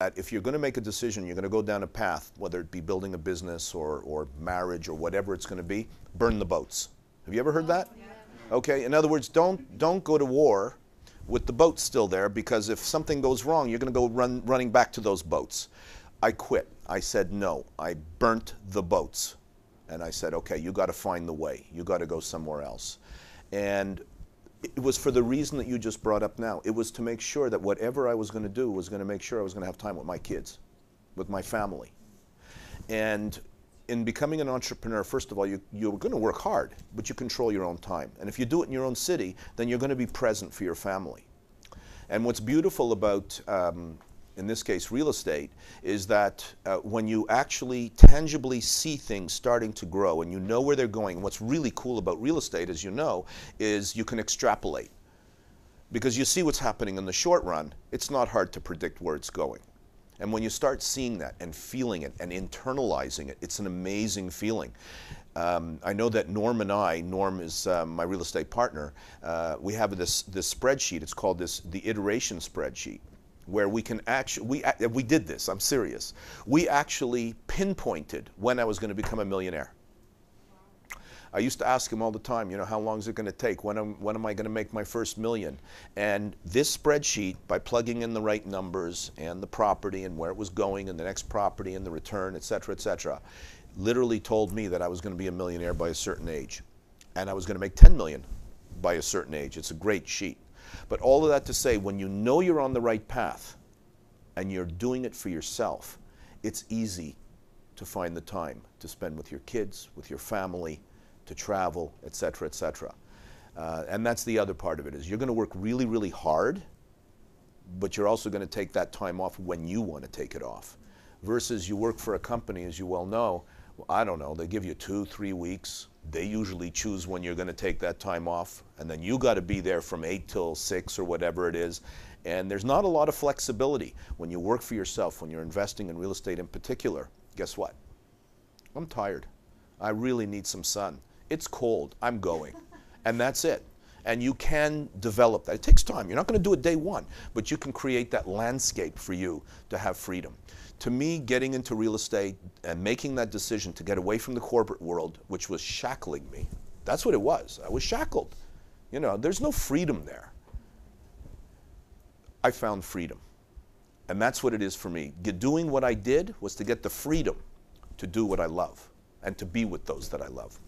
that if you're going to make a decision, you're going to go down a path, whether it be building a business or, or marriage or whatever it's going to be, burn the boats. Have you ever heard that? Okay, in other words, don't, don't go to war with the boats still there because if something goes wrong, you're going to go run, running back to those boats. I quit. I said no. I burnt the boats. And I said, okay, you got to find the way. You got to go somewhere else. And it was for the reason that you just brought up now. It was to make sure that whatever I was going to do was going to make sure I was going to have time with my kids, with my family. And in becoming an entrepreneur, first of all, you, you're going to work hard, but you control your own time. And if you do it in your own city, then you're going to be present for your family. And what's beautiful about um, in this case real estate, is that uh, when you actually tangibly see things starting to grow and you know where they're going, what's really cool about real estate, as you know, is you can extrapolate. Because you see what's happening in the short run, it's not hard to predict where it's going. And when you start seeing that and feeling it and internalizing it, it's an amazing feeling. Um, I know that Norm and I, Norm is um, my real estate partner, uh, we have this, this spreadsheet. It's called this the iteration spreadsheet where we can actually, we, we did this, I'm serious. We actually pinpointed when I was going to become a millionaire. I used to ask him all the time, you know, how long is it going to take? When am, when am I going to make my first million? And this spreadsheet, by plugging in the right numbers and the property and where it was going and the next property and the return, et cetera, et cetera, literally told me that I was going to be a millionaire by a certain age. And I was going to make 10 million by a certain age. It's a great sheet. But all of that to say, when you know you're on the right path and you're doing it for yourself, it's easy to find the time to spend with your kids, with your family, to travel, etc., etc. Uh, and that's the other part of it is you're going to work really, really hard, but you're also going to take that time off when you want to take it off. Versus you work for a company, as you well know, I don't know, they give you two, three weeks, they usually choose when you're going to take that time off, and then you got to be there from 8 till 6 or whatever it is. And there's not a lot of flexibility when you work for yourself, when you're investing in real estate in particular. Guess what? I'm tired. I really need some sun. It's cold. I'm going. and that's it. And you can develop that. It takes time. You're not going to do it day one, but you can create that landscape for you to have freedom to me, getting into real estate and making that decision to get away from the corporate world, which was shackling me, that's what it was. I was shackled. You know, there's no freedom there. I found freedom. And that's what it is for me. Doing what I did was to get the freedom to do what I love and to be with those that I love.